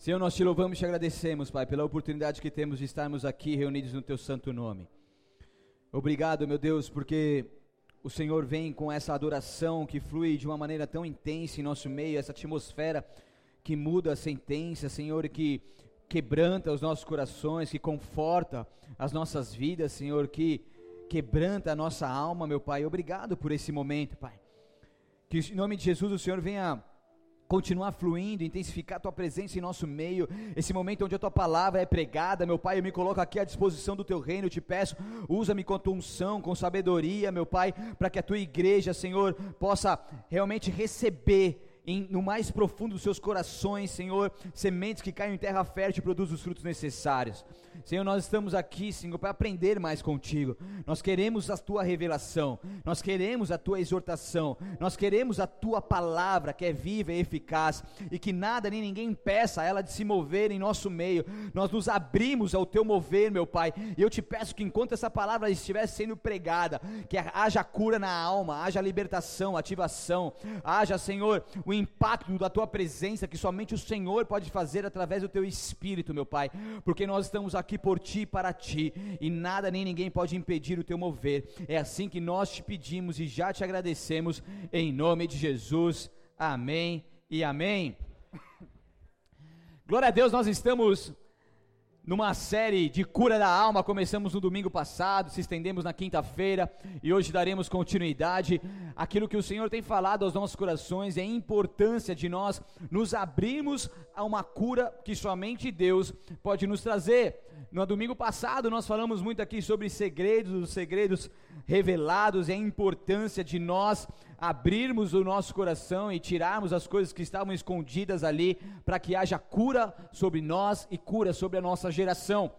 Senhor, nós te louvamos e te agradecemos, Pai, pela oportunidade que temos de estarmos aqui reunidos no teu santo nome. Obrigado, meu Deus, porque o Senhor vem com essa adoração que flui de uma maneira tão intensa em nosso meio, essa atmosfera que muda a sentença, Senhor, que quebranta os nossos corações, que conforta as nossas vidas, Senhor, que quebranta a nossa alma, meu Pai. Obrigado por esse momento, Pai. Que em nome de Jesus o Senhor venha continuar fluindo, intensificar a tua presença em nosso meio, esse momento onde a tua palavra é pregada, meu Pai, eu me coloco aqui à disposição do teu reino, eu te peço, usa-me com tua unção, com sabedoria, meu Pai, para que a tua igreja, Senhor, possa realmente receber em, no mais profundo dos seus corações, Senhor, sementes que caem em terra fértil e produzem os frutos necessários. Senhor, nós estamos aqui, Senhor, para aprender mais contigo. Nós queremos a tua revelação, nós queremos a tua exortação, nós queremos a tua palavra que é viva e eficaz e que nada nem ninguém impeça ela de se mover em nosso meio. Nós nos abrimos ao teu mover, meu Pai, e eu te peço que enquanto essa palavra estiver sendo pregada, que haja cura na alma, haja libertação, ativação, haja, Senhor, o impacto da tua presença que somente o Senhor pode fazer através do teu espírito, meu Pai, porque nós estamos aqui por ti e para ti, e nada nem ninguém pode impedir o teu mover. É assim que nós te pedimos e já te agradecemos, em nome de Jesus. Amém e amém. Glória a Deus, nós estamos numa série de cura da alma. Começamos no domingo passado, se estendemos na quinta-feira e hoje daremos continuidade àquilo que o Senhor tem falado aos nossos corações e a importância de nós nos abrirmos a uma cura que somente Deus pode nos trazer. No domingo passado nós falamos muito aqui sobre segredos, os segredos revelados e a importância de nós abrirmos o nosso coração e tirarmos as coisas que estavam escondidas ali, para que haja cura sobre nós e cura sobre a nossa geração.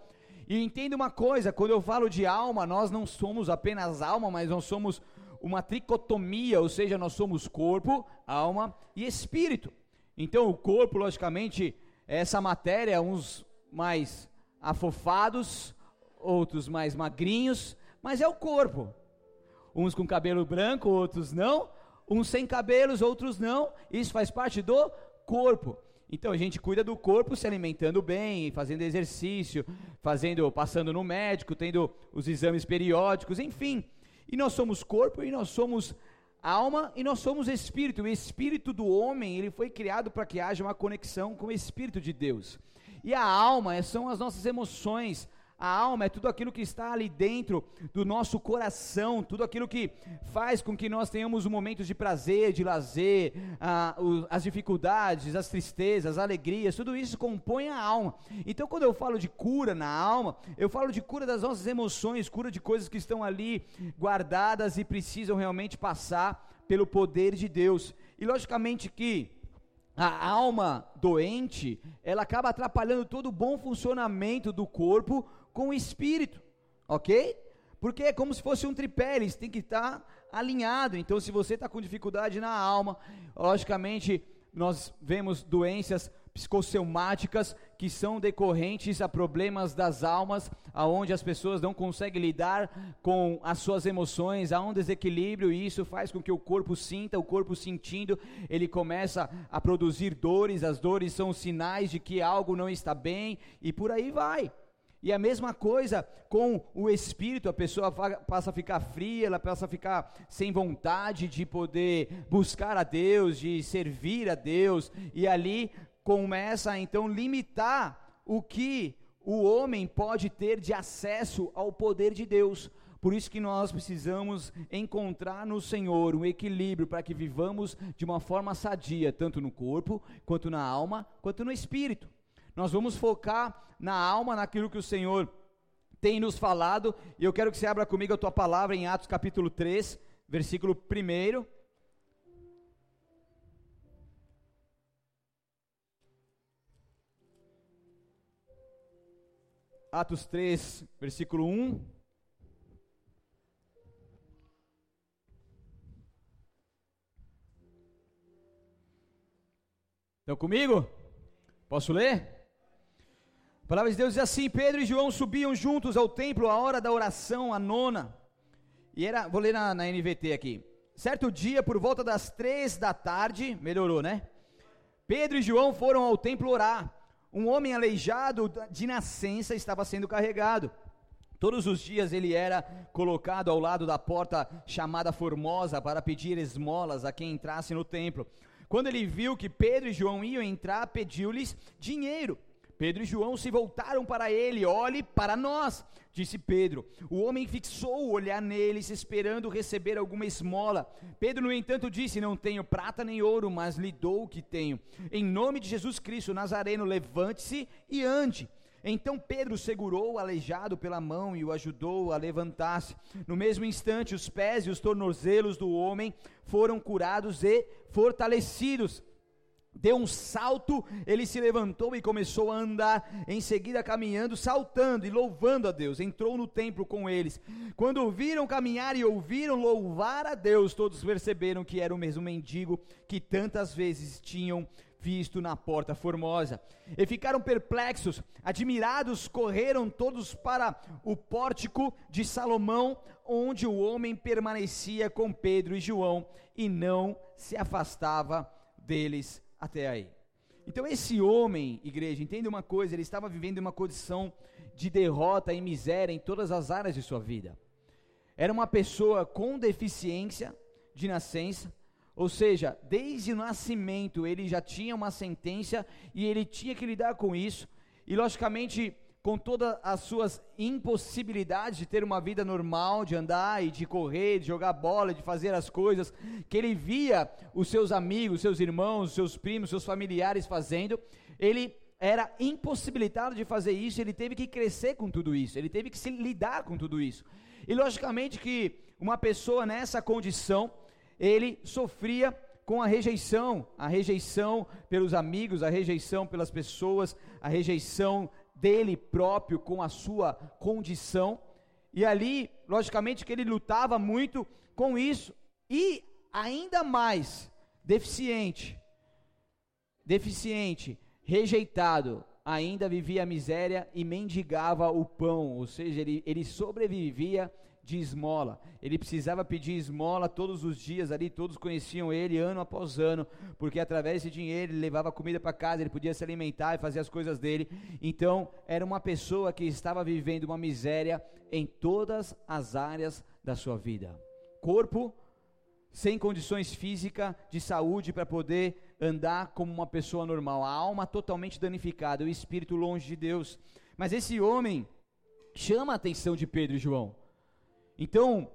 E entenda uma coisa: quando eu falo de alma, nós não somos apenas alma, mas nós somos uma tricotomia, ou seja, nós somos corpo, alma e espírito. Então, o corpo, logicamente, é essa matéria, uns mais afofados, outros mais magrinhos, mas é o corpo uns com cabelo branco, outros não, uns sem cabelos, outros não. Isso faz parte do corpo. Então a gente cuida do corpo se alimentando bem, fazendo exercício, fazendo, passando no médico, tendo os exames periódicos, enfim. E nós somos corpo e nós somos alma e nós somos espírito. O espírito do homem, ele foi criado para que haja uma conexão com o espírito de Deus. E a alma são as nossas emoções, a alma é tudo aquilo que está ali dentro do nosso coração, tudo aquilo que faz com que nós tenhamos momentos de prazer, de lazer, ah, o, as dificuldades, as tristezas, as alegrias, tudo isso compõe a alma. Então, quando eu falo de cura na alma, eu falo de cura das nossas emoções, cura de coisas que estão ali guardadas e precisam realmente passar pelo poder de Deus. E logicamente que a alma doente, ela acaba atrapalhando todo o bom funcionamento do corpo com o espírito, ok? Porque é como se fosse um tripé, eles têm que estar alinhado. Então, se você está com dificuldade na alma, logicamente nós vemos doenças psicossomáticas que são decorrentes a problemas das almas, aonde as pessoas não conseguem lidar com as suas emoções, há um desequilíbrio e isso faz com que o corpo sinta, o corpo sentindo, ele começa a produzir dores, as dores são sinais de que algo não está bem e por aí vai. E a mesma coisa com o espírito, a pessoa passa a ficar fria, ela passa a ficar sem vontade de poder buscar a Deus, de servir a Deus, e ali começa a então limitar o que o homem pode ter de acesso ao poder de Deus. Por isso que nós precisamos encontrar no Senhor um equilíbrio para que vivamos de uma forma sadia, tanto no corpo, quanto na alma, quanto no espírito. Nós vamos focar na alma, naquilo que o Senhor tem nos falado, e eu quero que você abra comigo a tua palavra em Atos capítulo 3, versículo 1. Atos 3, versículo 1. Estão comigo? Posso ler? A palavra de Deus diz assim: Pedro e João subiam juntos ao templo à hora da oração, a nona. E era, vou ler na, na NVT aqui. Certo dia, por volta das três da tarde, melhorou, né? Pedro e João foram ao templo orar. Um homem aleijado de nascença estava sendo carregado. Todos os dias ele era colocado ao lado da porta chamada Formosa para pedir esmolas a quem entrasse no templo. Quando ele viu que Pedro e João iam entrar, pediu-lhes dinheiro. Pedro e João se voltaram para ele. Olhe para nós, disse Pedro. O homem fixou o olhar neles, esperando receber alguma esmola. Pedro, no entanto, disse: Não tenho prata nem ouro, mas lhe dou o que tenho. Em nome de Jesus Cristo Nazareno, levante-se e ande. Então Pedro segurou o aleijado pela mão e o ajudou a levantar-se. No mesmo instante, os pés e os tornozelos do homem foram curados e fortalecidos deu um salto, ele se levantou e começou a andar, em seguida caminhando, saltando e louvando a Deus. Entrou no templo com eles. Quando viram caminhar e ouviram louvar a Deus, todos perceberam que era o mesmo mendigo que tantas vezes tinham visto na porta formosa. E ficaram perplexos, admirados, correram todos para o pórtico de Salomão, onde o homem permanecia com Pedro e João e não se afastava deles até aí. Então, esse homem, igreja, entenda uma coisa: ele estava vivendo uma condição de derrota e miséria em todas as áreas de sua vida. Era uma pessoa com deficiência de nascença, ou seja, desde o nascimento ele já tinha uma sentença e ele tinha que lidar com isso, e logicamente com todas as suas impossibilidades de ter uma vida normal, de andar e de correr, de jogar bola, de fazer as coisas que ele via os seus amigos, seus irmãos, seus primos, seus familiares fazendo, ele era impossibilitado de fazer isso, ele teve que crescer com tudo isso, ele teve que se lidar com tudo isso. E logicamente que uma pessoa nessa condição, ele sofria com a rejeição, a rejeição pelos amigos, a rejeição pelas pessoas, a rejeição dele próprio com a sua condição. E ali, logicamente, que ele lutava muito com isso. E ainda mais deficiente, deficiente, rejeitado, ainda vivia a miséria e mendigava o pão, ou seja, ele, ele sobrevivia de esmola. Ele precisava pedir esmola todos os dias ali, todos conheciam ele ano após ano, porque através desse dinheiro ele levava comida para casa, ele podia se alimentar e fazer as coisas dele. Então, era uma pessoa que estava vivendo uma miséria em todas as áreas da sua vida. Corpo sem condições físicas de saúde para poder andar como uma pessoa normal, a alma totalmente danificada, o espírito longe de Deus. Mas esse homem chama a atenção de Pedro e João. Então,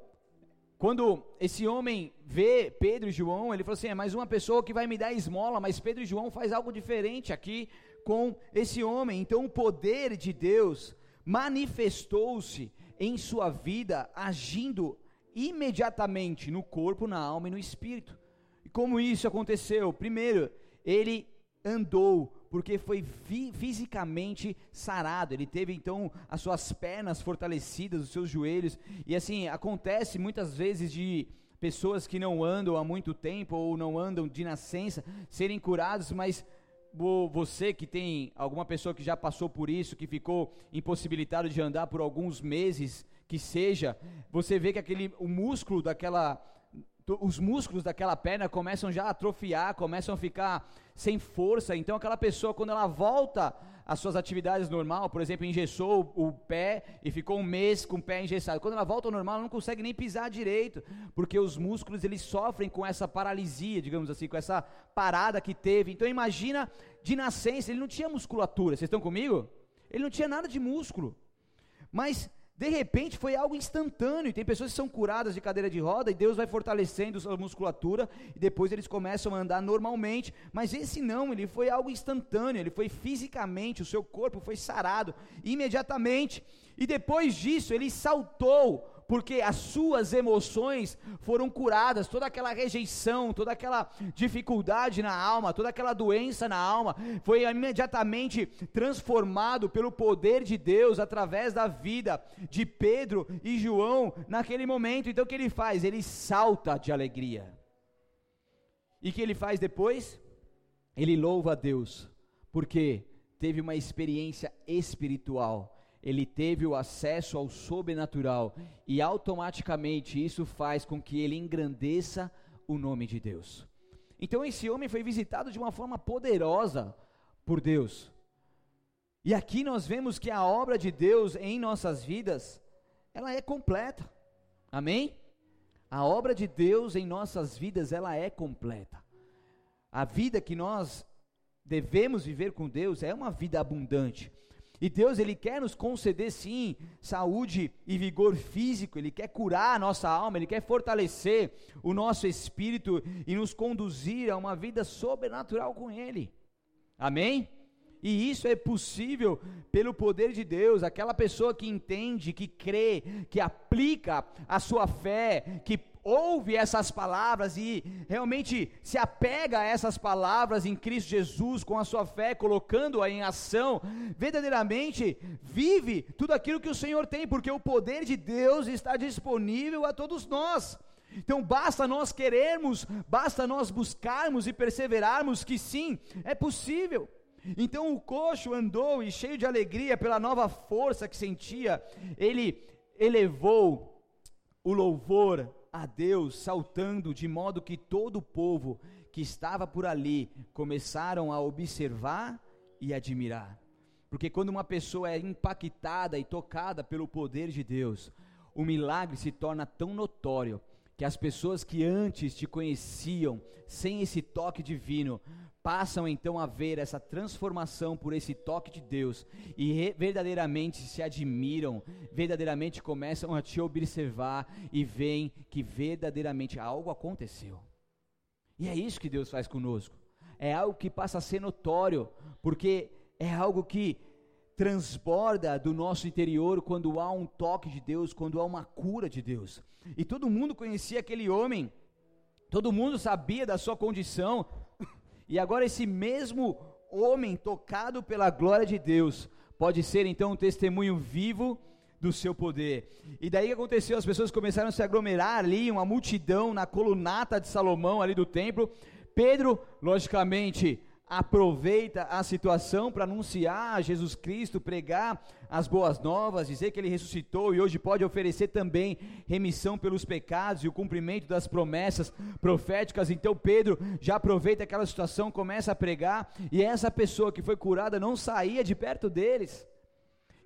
quando esse homem vê Pedro e João, ele falou assim: é mais uma pessoa que vai me dar esmola, mas Pedro e João faz algo diferente aqui com esse homem. Então, o poder de Deus manifestou-se em sua vida, agindo imediatamente no corpo, na alma e no espírito. E como isso aconteceu? Primeiro, ele andou porque foi fi fisicamente sarado. Ele teve então as suas pernas fortalecidas, os seus joelhos. E assim, acontece muitas vezes de pessoas que não andam há muito tempo ou não andam de nascença serem curados, mas você que tem alguma pessoa que já passou por isso, que ficou impossibilitado de andar por alguns meses, que seja, você vê que aquele o músculo daquela os músculos daquela perna começam já a atrofiar, começam a ficar sem força. Então, aquela pessoa, quando ela volta às suas atividades normal, por exemplo, engessou o pé e ficou um mês com o pé engessado. Quando ela volta ao normal, ela não consegue nem pisar direito, porque os músculos eles sofrem com essa paralisia, digamos assim, com essa parada que teve. Então, imagina de nascença, ele não tinha musculatura. Vocês estão comigo? Ele não tinha nada de músculo. Mas de repente foi algo instantâneo. Tem pessoas que são curadas de cadeira de roda e Deus vai fortalecendo sua musculatura e depois eles começam a andar normalmente. Mas esse não, ele foi algo instantâneo, ele foi fisicamente, o seu corpo foi sarado imediatamente. E depois disso ele saltou porque as suas emoções foram curadas, toda aquela rejeição, toda aquela dificuldade na alma, toda aquela doença na alma, foi imediatamente transformado pelo poder de Deus através da vida de Pedro e João naquele momento. Então o que ele faz? Ele salta de alegria. E o que ele faz depois? Ele louva a Deus, porque teve uma experiência espiritual ele teve o acesso ao sobrenatural e automaticamente isso faz com que ele engrandeça o nome de Deus. Então esse homem foi visitado de uma forma poderosa por Deus. E aqui nós vemos que a obra de Deus em nossas vidas, ela é completa. Amém? A obra de Deus em nossas vidas, ela é completa. A vida que nós devemos viver com Deus é uma vida abundante. E Deus, Ele quer nos conceder, sim, saúde e vigor físico, Ele quer curar a nossa alma, Ele quer fortalecer o nosso espírito e nos conduzir a uma vida sobrenatural com Ele. Amém? E isso é possível pelo poder de Deus, aquela pessoa que entende, que crê, que aplica a sua fé, que ouve essas palavras e realmente se apega a essas palavras em Cristo Jesus com a sua fé, colocando-a em ação, verdadeiramente vive tudo aquilo que o Senhor tem, porque o poder de Deus está disponível a todos nós. Então basta nós querermos, basta nós buscarmos e perseverarmos que sim, é possível. Então o coxo andou e cheio de alegria pela nova força que sentia, ele elevou o louvor a Deus, saltando, de modo que todo o povo que estava por ali começaram a observar e admirar. Porque quando uma pessoa é impactada e tocada pelo poder de Deus, o milagre se torna tão notório que as pessoas que antes te conheciam sem esse toque divino passam então a ver essa transformação por esse toque de Deus e verdadeiramente se admiram, verdadeiramente começam a te observar e veem que verdadeiramente algo aconteceu. E é isso que Deus faz conosco. É algo que passa a ser notório, porque é algo que transborda do nosso interior quando há um toque de Deus, quando há uma cura de Deus. E todo mundo conhecia aquele homem, todo mundo sabia da sua condição, e agora esse mesmo homem tocado pela glória de Deus pode ser então um testemunho vivo do seu poder. E daí que aconteceu? As pessoas começaram a se aglomerar ali, uma multidão na colunata de Salomão ali do templo. Pedro, logicamente, aproveita a situação para anunciar Jesus Cristo, pregar as boas novas, dizer que ele ressuscitou e hoje pode oferecer também remissão pelos pecados e o cumprimento das promessas proféticas. Então Pedro já aproveita aquela situação, começa a pregar e essa pessoa que foi curada não saía de perto deles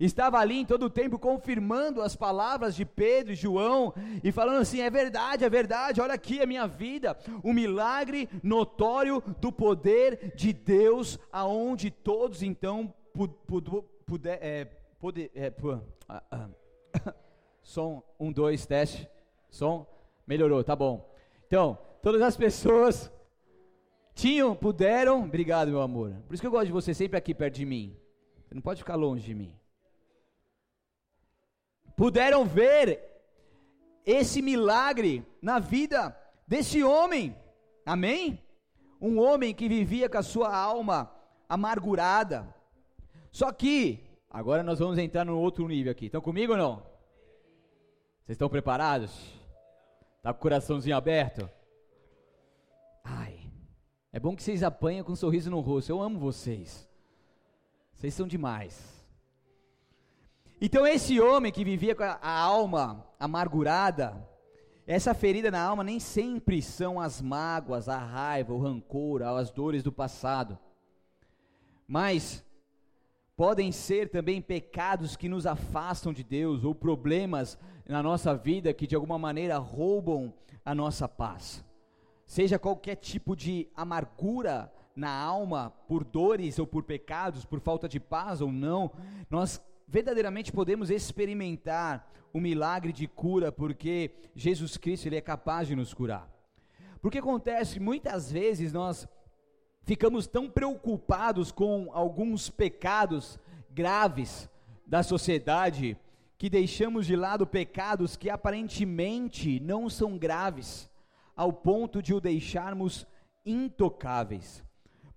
estava ali em todo o tempo confirmando as palavras de Pedro e João e falando assim: é verdade, é verdade, olha aqui a minha vida, o milagre notório do poder de Deus, aonde todos então puder, é, é, ah, ah. som, um, dois, teste, som, melhorou, tá bom. Então, todas as pessoas tinham, puderam, obrigado meu amor, por isso que eu gosto de você sempre aqui perto de mim, você não pode ficar longe de mim puderam ver esse milagre na vida desse homem, amém? Um homem que vivia com a sua alma amargurada. Só que, agora nós vamos entrar no outro nível aqui. Estão comigo ou não? Vocês estão preparados? Tá com o coraçãozinho aberto? Ai, é bom que vocês apanham com um sorriso no rosto. Eu amo vocês. Vocês são demais. Então, esse homem que vivia com a, alma amargurada, essa ferida na alma nem sempre são as mágoas, a raiva, o rancor, as dores do passado, mas podem ser também pecados que nos afastam de Deus ou problemas na nossa vida que de alguma maneira roubam a nossa paz. Seja qualquer tipo de amargura na alma por dores ou por pecados, por falta de paz ou não, nós verdadeiramente podemos experimentar o milagre de cura, porque Jesus Cristo ele é capaz de nos curar. Porque acontece muitas vezes nós ficamos tão preocupados com alguns pecados graves da sociedade que deixamos de lado pecados que aparentemente não são graves, ao ponto de o deixarmos intocáveis.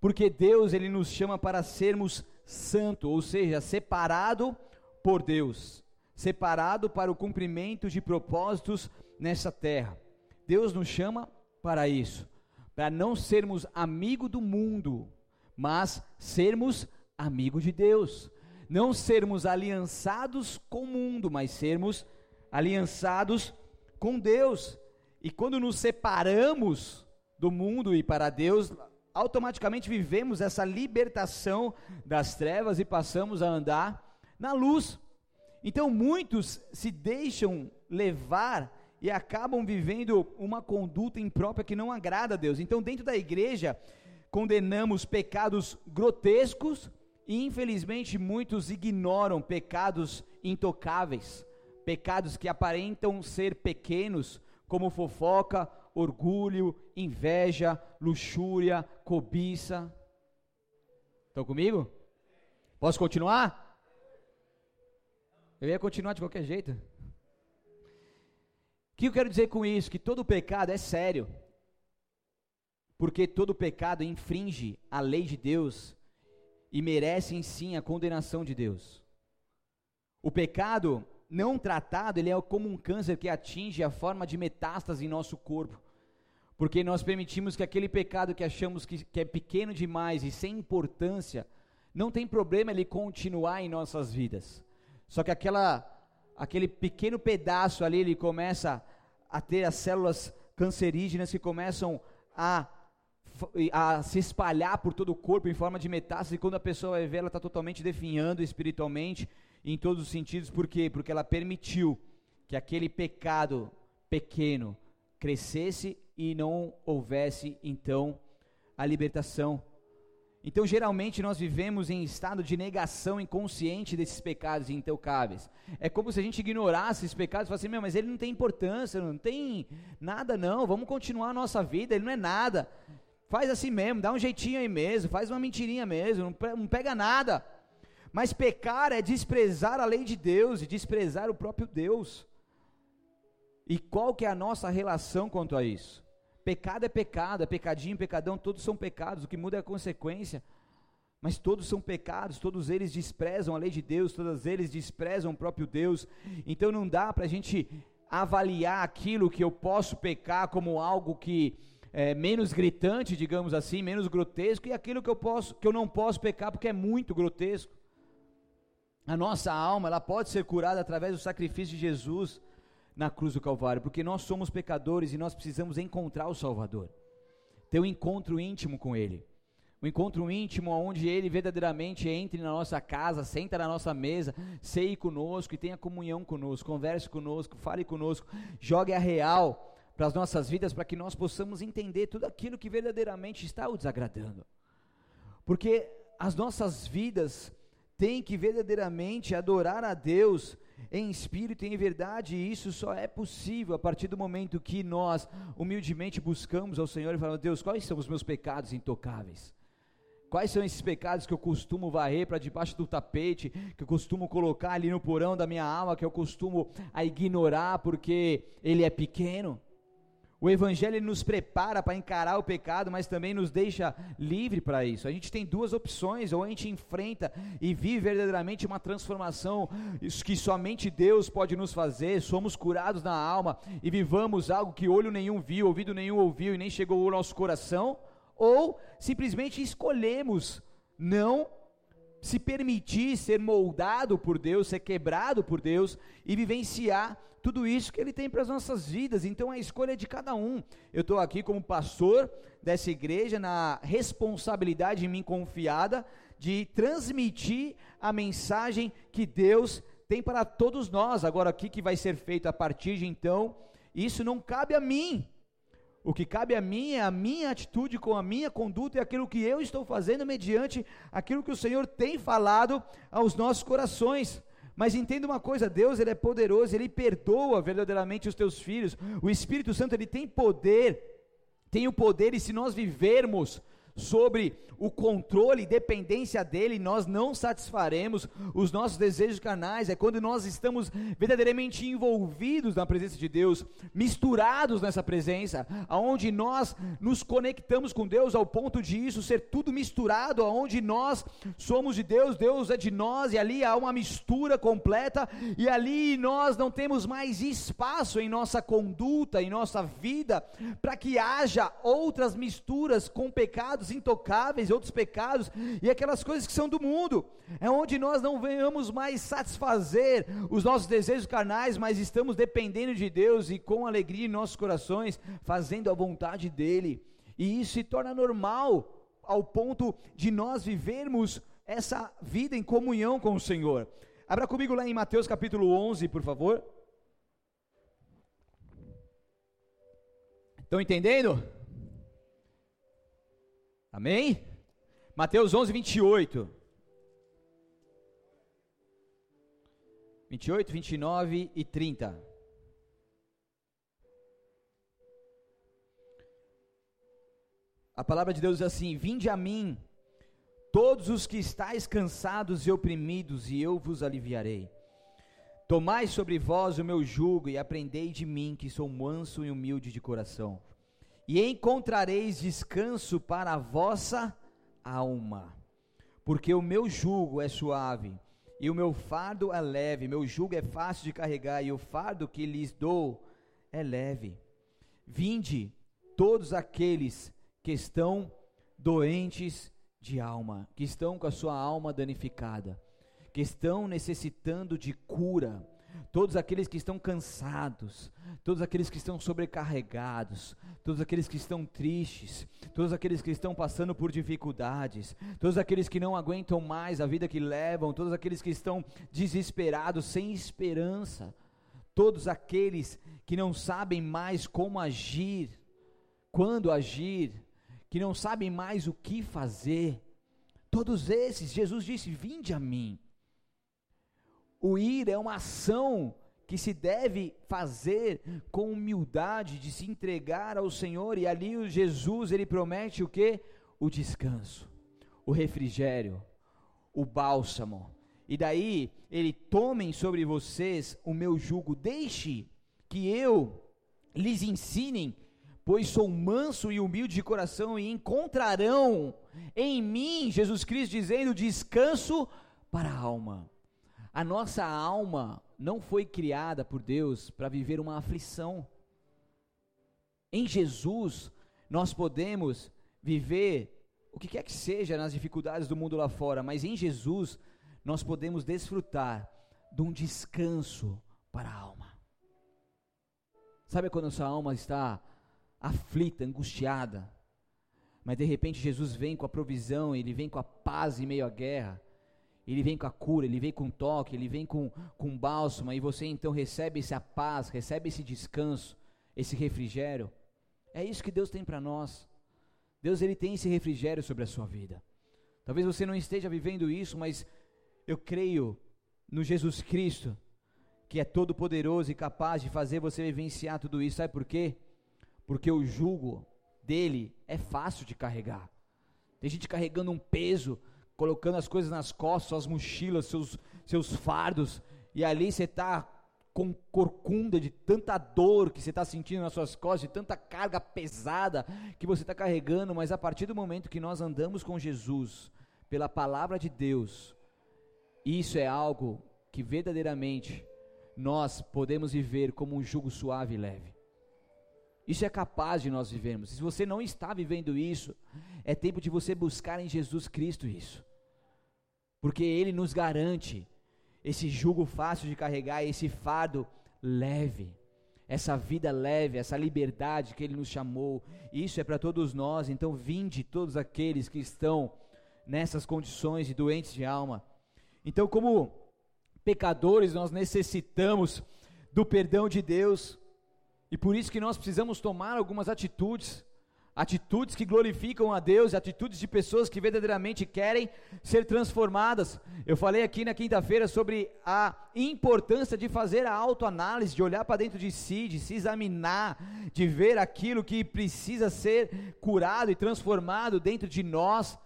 Porque Deus ele nos chama para sermos santo, ou seja, separado por Deus, separado para o cumprimento de propósitos nessa terra. Deus nos chama para isso, para não sermos amigo do mundo, mas sermos amigo de Deus. Não sermos aliançados com o mundo, mas sermos aliançados com Deus. E quando nos separamos do mundo e para Deus, automaticamente vivemos essa libertação das trevas e passamos a andar na luz. Então muitos se deixam levar e acabam vivendo uma conduta imprópria que não agrada a Deus. Então, dentro da igreja, condenamos pecados grotescos e, infelizmente, muitos ignoram pecados intocáveis, pecados que aparentam ser pequenos, como fofoca, orgulho, inveja, luxúria, cobiça. Estão comigo? Posso continuar? Eu ia continuar de qualquer jeito. O que eu quero dizer com isso? Que todo pecado é sério. Porque todo pecado infringe a lei de Deus e merece sim a condenação de Deus. O pecado não tratado, ele é como um câncer que atinge a forma de metástase em nosso corpo. Porque nós permitimos que aquele pecado que achamos que, que é pequeno demais e sem importância, não tem problema ele continuar em nossas vidas. Só que aquela, aquele pequeno pedaço ali, ele começa a ter as células cancerígenas que começam a, a se espalhar por todo o corpo em forma de metástase, e quando a pessoa vai ver, ela está totalmente definhando espiritualmente, em todos os sentidos, por quê? Porque ela permitiu que aquele pecado pequeno crescesse e não houvesse então a libertação. Então, geralmente, nós vivemos em estado de negação inconsciente desses pecados intocáveis. É como se a gente ignorasse esses pecados e falasse, meu, mas ele não tem importância, não tem nada não, vamos continuar a nossa vida, ele não é nada. Faz assim mesmo, dá um jeitinho aí mesmo, faz uma mentirinha mesmo, não pega nada. Mas pecar é desprezar a lei de Deus e desprezar o próprio Deus. E qual que é a nossa relação quanto a isso? Pecado é pecado, é pecadinho, pecadão, todos são pecados, o que muda é a consequência. Mas todos são pecados, todos eles desprezam a lei de Deus, todos eles desprezam o próprio Deus. Então não dá para a gente avaliar aquilo que eu posso pecar como algo que é menos gritante, digamos assim, menos grotesco, e aquilo que eu posso, que eu não posso pecar porque é muito grotesco. A nossa alma, ela pode ser curada através do sacrifício de Jesus na cruz do Calvário, porque nós somos pecadores e nós precisamos encontrar o Salvador. Ter um encontro íntimo com Ele. Um encontro íntimo onde Ele verdadeiramente entre na nossa casa, senta na nossa mesa, seie conosco e tenha comunhão conosco, converse conosco, fale conosco, jogue a real para as nossas vidas, para que nós possamos entender tudo aquilo que verdadeiramente está o desagradando. Porque as nossas vidas tem que verdadeiramente adorar a Deus em espírito e em verdade, e isso só é possível a partir do momento que nós humildemente buscamos ao Senhor e falamos: Deus, quais são os meus pecados intocáveis? Quais são esses pecados que eu costumo varrer para debaixo do tapete, que eu costumo colocar ali no porão da minha alma, que eu costumo a ignorar porque ele é pequeno? O Evangelho nos prepara para encarar o pecado, mas também nos deixa livre para isso. A gente tem duas opções: ou a gente enfrenta e vive verdadeiramente uma transformação que somente Deus pode nos fazer, somos curados na alma e vivamos algo que olho nenhum viu, ouvido nenhum ouviu e nem chegou ao nosso coração, ou simplesmente escolhemos não se permitir ser moldado por Deus, ser quebrado por Deus e vivenciar tudo isso que Ele tem para as nossas vidas. Então a escolha é de cada um. Eu estou aqui como pastor dessa igreja, na responsabilidade em mim confiada de transmitir a mensagem que Deus tem para todos nós. Agora, o que vai ser feito a partir de então, isso não cabe a mim. O que cabe a mim é a minha atitude com a minha conduta e aquilo que eu estou fazendo mediante aquilo que o Senhor tem falado aos nossos corações. Mas entenda uma coisa, Deus ele é poderoso, ele perdoa verdadeiramente os teus filhos. O Espírito Santo ele tem poder, tem o poder e se nós vivermos sobre o controle e dependência dele, nós não satisfaremos os nossos desejos carnais. É quando nós estamos verdadeiramente envolvidos na presença de Deus, misturados nessa presença, aonde nós nos conectamos com Deus ao ponto de isso ser tudo misturado, aonde nós somos de Deus, Deus é de nós e ali há uma mistura completa e ali nós não temos mais espaço em nossa conduta, em nossa vida, para que haja outras misturas com pecados pecados intocáveis, outros pecados e aquelas coisas que são do mundo. É onde nós não venhamos mais satisfazer os nossos desejos carnais, mas estamos dependendo de Deus e com alegria em nossos corações, fazendo a vontade dele. E isso se torna normal ao ponto de nós vivermos essa vida em comunhão com o Senhor. Abra comigo lá em Mateus capítulo 11, por favor. Estão entendendo? Amém? Mateus 11, 28. 28, 29 e 30. A palavra de Deus diz assim: Vinde a mim, todos os que estáis cansados e oprimidos, e eu vos aliviarei. Tomai sobre vós o meu jugo e aprendei de mim, que sou manso e humilde de coração, e encontrareis descanso para a vossa alma, porque o meu jugo é suave e o meu fardo é leve, meu jugo é fácil de carregar e o fardo que lhes dou é leve. Vinde, todos aqueles que estão doentes de alma, que estão com a sua alma danificada, que estão necessitando de cura, todos aqueles que estão cansados, todos aqueles que estão sobrecarregados, todos aqueles que estão tristes, todos aqueles que estão passando por dificuldades, todos aqueles que não aguentam mais a vida que levam, todos aqueles que estão desesperados, sem esperança, todos aqueles que não sabem mais como agir, quando agir, que não sabem mais o que fazer, todos esses, Jesus disse: Vinde a mim. O ir é uma ação que se deve fazer com humildade, de se entregar ao Senhor, e ali Jesus, ele promete o que? O descanso, o refrigério, o bálsamo. E daí, ele tomem sobre vocês o meu jugo, deixe que eu lhes ensinem, pois sou manso e humilde de coração, e encontrarão em mim, Jesus Cristo dizendo, descanso para a alma. A nossa alma não foi criada por Deus para viver uma aflição. Em Jesus, nós podemos viver o que quer que seja nas dificuldades do mundo lá fora, mas em Jesus, nós podemos desfrutar de um descanso para a alma. Sabe quando a sua alma está aflita, angustiada, mas de repente Jesus vem com a provisão, ele vem com a paz em meio à guerra, ele vem com a cura, ele vem com toque, ele vem com, com bálsamo, e você então recebe essa paz, recebe esse descanso, esse refrigério. É isso que Deus tem para nós. Deus ele tem esse refrigério sobre a sua vida. Talvez você não esteja vivendo isso, mas eu creio no Jesus Cristo, que é todo poderoso e capaz de fazer você vivenciar tudo isso. Sabe por quê? Porque o jugo dele é fácil de carregar. Tem gente carregando um peso colocando as coisas nas costas, suas mochilas, seus, seus fardos, e ali você está com corcunda de tanta dor que você está sentindo nas suas costas, de tanta carga pesada que você está carregando, mas a partir do momento que nós andamos com Jesus, pela palavra de Deus, isso é algo que verdadeiramente nós podemos viver como um jugo suave e leve. Isso é capaz de nós vivermos. Se você não está vivendo isso, é tempo de você buscar em Jesus Cristo isso. Porque Ele nos garante esse jugo fácil de carregar, esse fardo leve, essa vida leve, essa liberdade que Ele nos chamou. Isso é para todos nós. Então, vinde todos aqueles que estão nessas condições de doentes de alma. Então, como pecadores, nós necessitamos do perdão de Deus e por isso que nós precisamos tomar algumas atitudes, atitudes que glorificam a Deus, atitudes de pessoas que verdadeiramente querem ser transformadas. Eu falei aqui na quinta-feira sobre a importância de fazer a autoanálise, de olhar para dentro de si, de se examinar, de ver aquilo que precisa ser curado e transformado dentro de nós.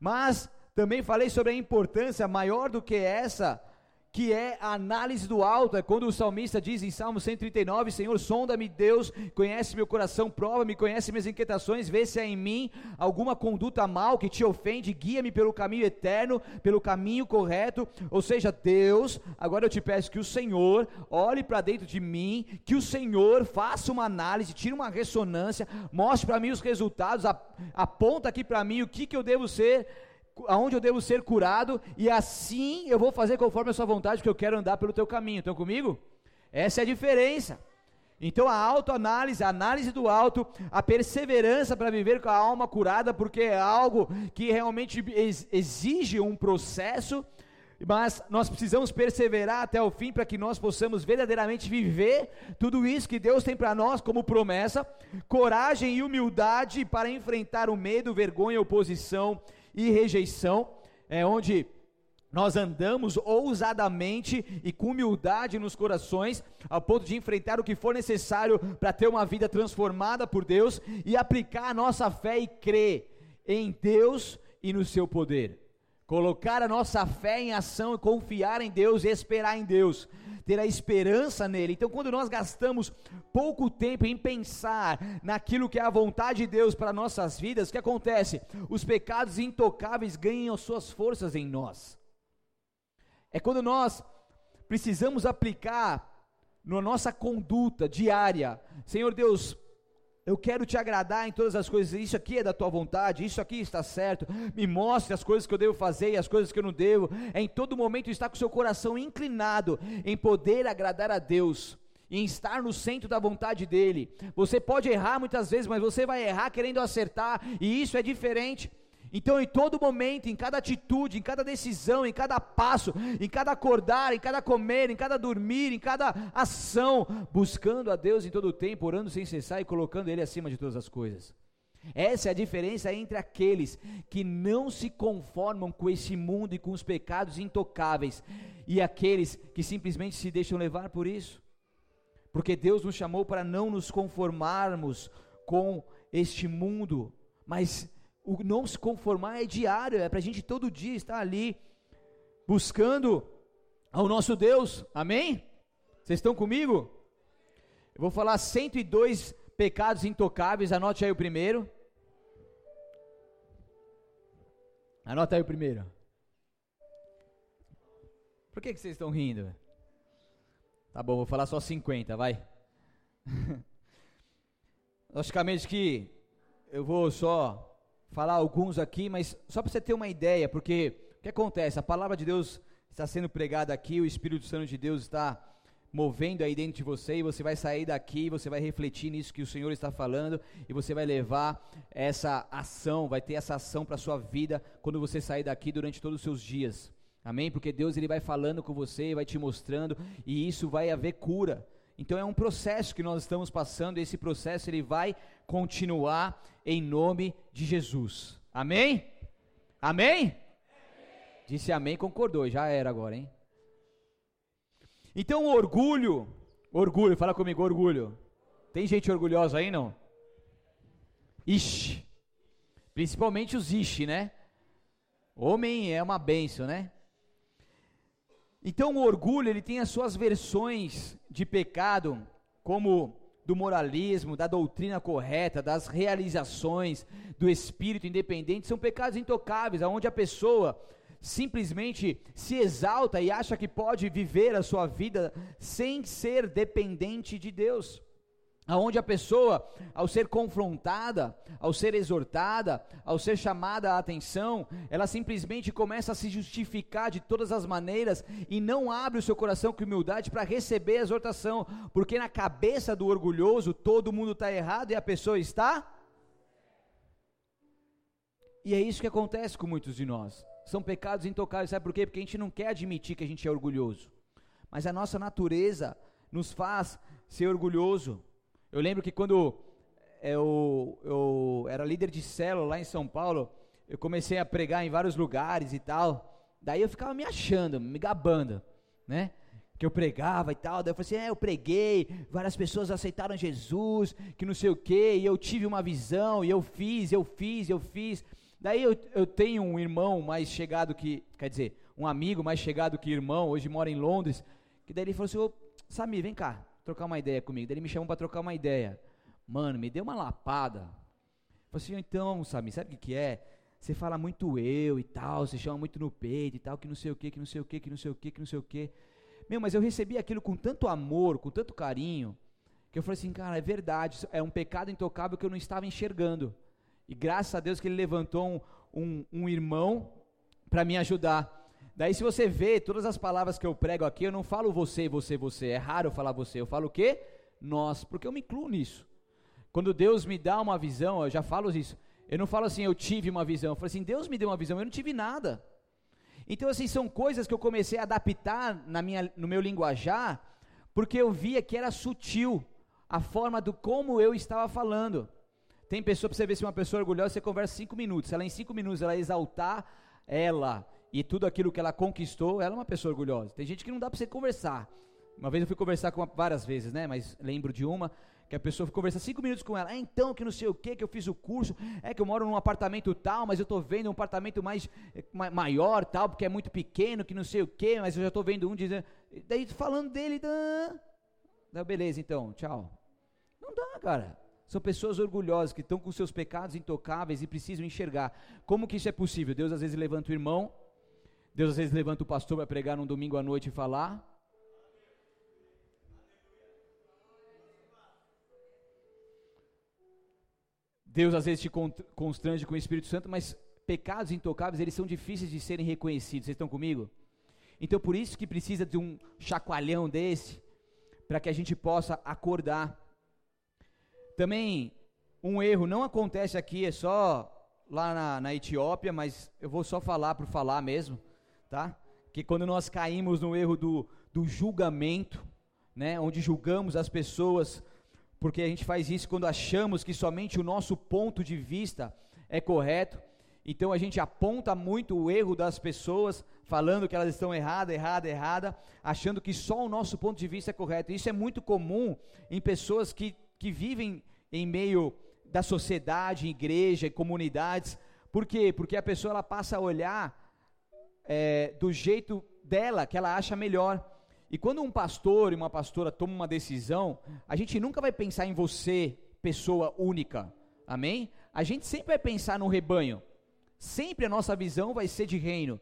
Mas também falei sobre a importância maior do que essa que é a análise do alto, é quando o salmista diz em Salmo 139, Senhor, sonda-me Deus, conhece meu coração, prova-me, conhece minhas inquietações, vê se há em mim alguma conduta mal que te ofende, guia-me pelo caminho eterno, pelo caminho correto, ou seja, Deus, agora eu te peço que o Senhor olhe para dentro de mim, que o Senhor faça uma análise, tire uma ressonância, mostre para mim os resultados, aponta aqui para mim o que, que eu devo ser, aonde eu devo ser curado, e assim eu vou fazer conforme a sua vontade, porque eu quero andar pelo teu caminho. Estão comigo? Essa é a diferença. Então a autoanálise, a análise do alto, a perseverança para viver com a alma curada, porque é algo que realmente exige um processo, mas nós precisamos perseverar até o fim para que nós possamos verdadeiramente viver tudo isso que Deus tem para nós como promessa, coragem e humildade para enfrentar o medo, vergonha, oposição e rejeição, é onde nós andamos ousadamente e com humildade nos corações, ao ponto de enfrentar o que for necessário para ter uma vida transformada por Deus e aplicar a nossa fé e crer em Deus e no seu poder. Colocar a nossa fé em ação e confiar em Deus e esperar em Deus, ter a esperança nele. Então, quando nós gastamos pouco tempo em pensar naquilo que é a vontade de Deus para nossas vidas, o que acontece? Os pecados intocáveis ganham suas forças em nós. É quando nós precisamos aplicar na nossa conduta diária, Senhor Deus, eu quero te agradar em todas as coisas, isso aqui é da tua vontade, isso aqui está certo, me mostre as coisas que eu devo fazer e as coisas que eu não devo, é em todo momento estar com o seu coração inclinado em poder agradar a Deus, em estar no centro da vontade dEle. Você pode errar muitas vezes, mas você vai errar querendo acertar, e isso é diferente. Então, em todo momento, em cada atitude, em cada decisão, em cada passo, em cada acordar, em cada comer, em cada dormir, em cada ação, buscando a Deus em todo o tempo, orando sem cessar e colocando Ele acima de todas as coisas. Essa é a diferença entre aqueles que não se conformam com esse mundo e com os pecados intocáveis e aqueles que simplesmente se deixam levar por isso. Porque Deus nos chamou para não nos conformarmos com este mundo, mas o não se conformar é diário, é para a gente todo dia estar ali buscando ao nosso Deus, amém? Vocês estão comigo? Eu vou falar 102 pecados intocáveis, anote aí o primeiro. Anota aí o primeiro. Por que, que vocês estão rindo? Tá bom, vou falar só 50, vai. Logicamente que eu vou só falar alguns aqui, mas só para você ter uma ideia, porque o que acontece? A palavra de Deus está sendo pregada aqui, o Espírito Santo de Deus está movendo aí dentro de você e você vai sair daqui, você vai refletir nisso que o Senhor está falando e você vai levar essa ação, vai ter essa ação para sua vida quando você sair daqui durante todos os seus dias. Amém? Porque Deus ele vai falando com você, vai te mostrando e isso vai haver cura. Então é um processo que nós estamos passando, e esse processo ele vai continuar em nome de Jesus. Amém? Amém? Disse amém, concordou, já era agora, hein? Então o orgulho, orgulho, fala comigo, orgulho. Tem gente orgulhosa aí, não? Ixi. Principalmente os ixi, né? Homem é uma benção, né? Então o orgulho, ele tem as suas versões de pecado, como do moralismo, da doutrina correta, das realizações, do espírito independente, são pecados intocáveis, aonde a pessoa simplesmente se exalta e acha que pode viver a sua vida sem ser dependente de Deus aonde a pessoa, ao ser confrontada, ao ser exortada, ao ser chamada a atenção, ela simplesmente começa a se justificar de todas as maneiras e não abre o seu coração com humildade para receber a exortação, porque na cabeça do orgulhoso todo mundo está errado e a pessoa está. E é isso que acontece com muitos de nós. São pecados intocáveis, sabe por quê? Porque a gente não quer admitir que a gente é orgulhoso. Mas a nossa natureza nos faz ser orgulhoso. Eu lembro que quando eu, eu era líder de célula lá em São Paulo, eu comecei a pregar em vários lugares e tal. Daí eu ficava me achando, me gabando, né? Que eu pregava e tal. Daí eu falei assim: é, eu preguei, várias pessoas aceitaram Jesus, que não sei o quê, e eu tive uma visão, e eu fiz, eu fiz, eu fiz. Daí eu, eu tenho um irmão mais chegado que, quer dizer, um amigo mais chegado que irmão, hoje mora em Londres, que daí ele falou assim: Ô, Samir, vem cá, trocar uma ideia comigo. Daí ele me chamou para trocar uma ideia. Mano, me deu uma lapada. Falei assim, então, sabe, sabe o que, que é? Você fala muito eu e tal, você chama muito no peito e tal, que não sei o que, que não sei o que, que não sei o que, que não sei o que. Meu, mas eu recebi aquilo com tanto amor, com tanto carinho, que eu falei assim, cara, é verdade, é um pecado intocável que eu não estava enxergando. E graças a Deus que ele levantou um, um, um irmão para me ajudar. Daí, se você vê todas as palavras que eu prego aqui, eu não falo você, você, você. É raro eu falar você. Eu falo o quê? nós, porque eu me incluo nisso. Quando Deus me dá uma visão, eu já falo isso. Eu não falo assim, eu tive uma visão. Eu falo assim, Deus me deu uma visão, eu não tive nada. Então, assim, são coisas que eu comecei a adaptar na minha, no meu linguajar, porque eu via que era sutil a forma do como eu estava falando. Tem pessoa, para você ver se uma pessoa orgulhosa, você conversa cinco minutos. Ela em cinco minutos ela exaltar ela e tudo aquilo que ela conquistou, ela é uma pessoa orgulhosa. Tem gente que não dá para você conversar. Uma vez eu fui conversar com uma, várias vezes, né? Mas lembro de uma que a pessoa conversa cinco minutos com ela. É então que não sei o que, que eu fiz o curso. É que eu moro num apartamento tal, mas eu estou vendo um apartamento mais maior tal, porque é muito pequeno, que não sei o que, mas eu já estou vendo um dizendo. Daí falando dele, da, beleza, então, tchau. Não dá, cara. São pessoas orgulhosas que estão com seus pecados intocáveis e precisam enxergar. Como que isso é possível? Deus às vezes levanta o irmão, Deus às vezes levanta o pastor para pregar num domingo à noite e falar. Deus às vezes te constrange com o Espírito Santo, mas pecados intocáveis, eles são difíceis de serem reconhecidos. Vocês estão comigo? Então por isso que precisa de um chacoalhão desse, para que a gente possa acordar. Também um erro não acontece aqui, é só lá na, na Etiópia, mas eu vou só falar por falar mesmo, tá? Que quando nós caímos no erro do, do julgamento, né, onde julgamos as pessoas, porque a gente faz isso quando achamos que somente o nosso ponto de vista é correto, então a gente aponta muito o erro das pessoas, falando que elas estão errada, errada, errada, achando que só o nosso ponto de vista é correto. Isso é muito comum em pessoas que que vivem em meio da sociedade, igreja, comunidades. Por quê? Porque a pessoa ela passa a olhar é, do jeito dela, que ela acha melhor. E quando um pastor e uma pastora tomam uma decisão, a gente nunca vai pensar em você, pessoa única. Amém? A gente sempre vai pensar no rebanho. Sempre a nossa visão vai ser de reino.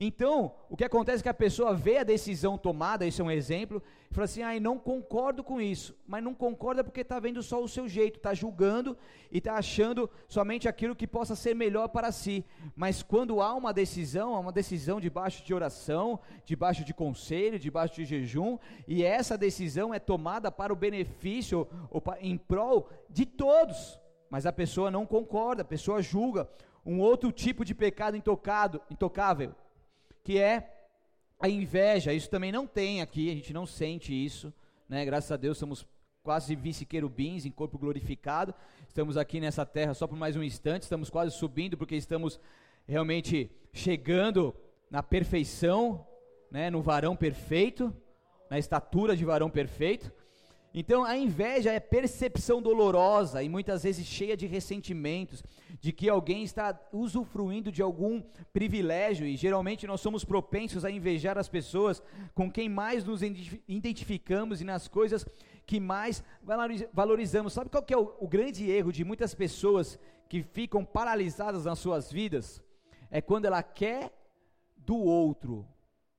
Então, o que acontece é que a pessoa vê a decisão tomada, esse é um exemplo, e fala assim: ai, não concordo com isso. Mas não concorda porque está vendo só o seu jeito, está julgando e está achando somente aquilo que possa ser melhor para si. Mas quando há uma decisão, há uma decisão debaixo de oração, debaixo de conselho, debaixo de jejum, e essa decisão é tomada para o benefício ou em prol de todos. Mas a pessoa não concorda, a pessoa julga. Um outro tipo de pecado intocado, intocável que é a inveja. Isso também não tem aqui, a gente não sente isso, né? Graças a Deus somos quase vice-querubins em corpo glorificado. Estamos aqui nessa terra só por mais um instante, estamos quase subindo porque estamos realmente chegando na perfeição, né, no varão perfeito, na estatura de varão perfeito. Então a inveja é percepção dolorosa e muitas vezes cheia de ressentimentos, de que alguém está usufruindo de algum privilégio e geralmente nós somos propensos a invejar as pessoas com quem mais nos identificamos e nas coisas que mais valorizamos. Sabe qual que é o, o grande erro de muitas pessoas que ficam paralisadas nas suas vidas? É quando ela quer do outro,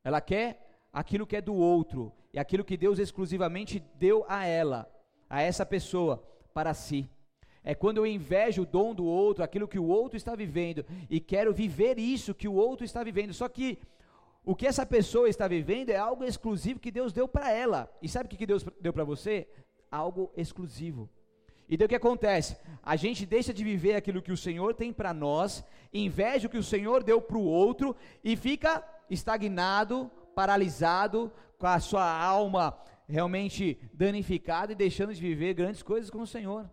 ela quer aquilo que é do outro e aquilo que Deus exclusivamente deu a ela, a essa pessoa, para si. É quando eu invejo o dom do outro, aquilo que o outro está vivendo, e quero viver isso que o outro está vivendo. Só que o que essa pessoa está vivendo é algo exclusivo que Deus deu para ela. E sabe o que Deus deu para você? Algo exclusivo. E daí o que acontece? A gente deixa de viver aquilo que o Senhor tem para nós, inveja o que o Senhor deu para o outro e fica estagnado, paralisado, com a sua alma realmente danificada e deixando de viver grandes coisas com o Senhor.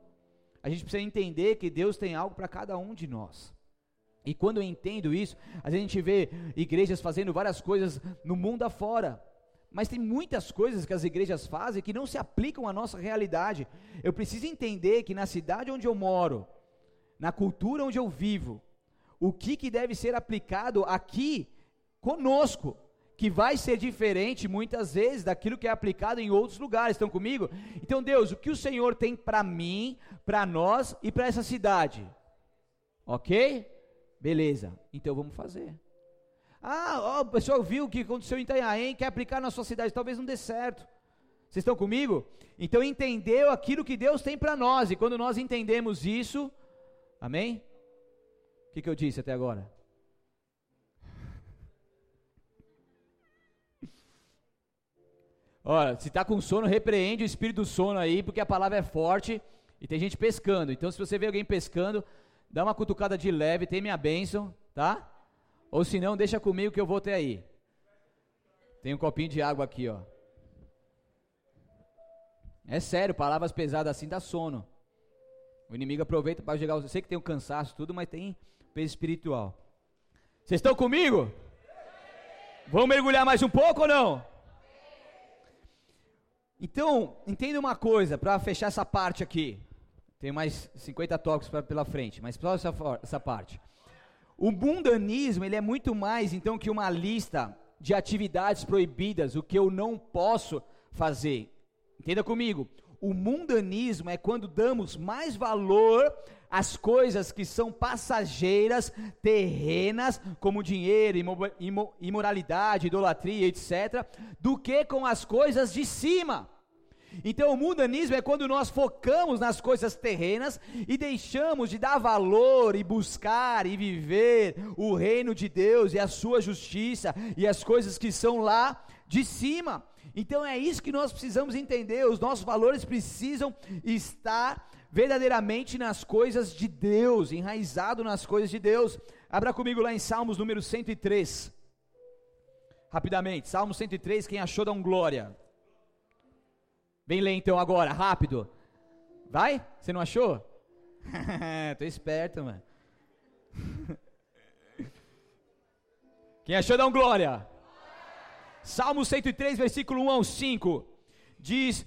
A gente precisa entender que Deus tem algo para cada um de nós. E quando eu entendo isso, a gente vê igrejas fazendo várias coisas no mundo afora. Mas tem muitas coisas que as igrejas fazem que não se aplicam à nossa realidade. Eu preciso entender que na cidade onde eu moro, na cultura onde eu vivo, o que, que deve ser aplicado aqui conosco que vai ser diferente muitas vezes daquilo que é aplicado em outros lugares. Estão comigo? Então, Deus, o que o Senhor tem para mim, para nós e para essa cidade? Ok? Beleza. Então vamos fazer. Ah, o pessoal viu o que aconteceu em Itanhaém, quer aplicar na sua cidade, talvez não dê certo. Vocês estão comigo? Então entendeu aquilo que Deus tem para nós, e quando nós entendemos isso, amém? O que, que eu disse até agora? Olha, se está com sono, repreende o espírito do sono aí, porque a palavra é forte e tem gente pescando. Então, se você vê alguém pescando, dá uma cutucada de leve, tem minha bênção, tá? Ou se não, deixa comigo que eu vou até aí. Tem um copinho de água aqui, ó. É sério, palavras pesadas assim dá sono. O inimigo aproveita para jogar. Eu sei que tem um cansaço, tudo, mas tem peso espiritual. Vocês estão comigo? Vamos mergulhar mais um pouco ou não? Então, entenda uma coisa, para fechar essa parte aqui. Tem mais 50 toques pra, pela frente, mas só essa, essa parte. O mundanismo, ele é muito mais, então, que uma lista de atividades proibidas, o que eu não posso fazer. Entenda comigo. O mundanismo é quando damos mais valor às coisas que são passageiras, terrenas, como dinheiro, imoralidade, idolatria, etc., do que com as coisas de cima. Então, o mundanismo é quando nós focamos nas coisas terrenas e deixamos de dar valor e buscar e viver o reino de Deus e a sua justiça e as coisas que são lá de cima. Então é isso que nós precisamos entender. Os nossos valores precisam estar verdadeiramente nas coisas de Deus, enraizado nas coisas de Deus. Abra comigo lá em Salmos número 103. Rapidamente, Salmo 103, quem achou dá um glória. Vem ler então agora, rápido. Vai? Você não achou? Tô esperto, mano. Quem achou dá um glória. Salmo 103, versículo 1 ao 5, diz: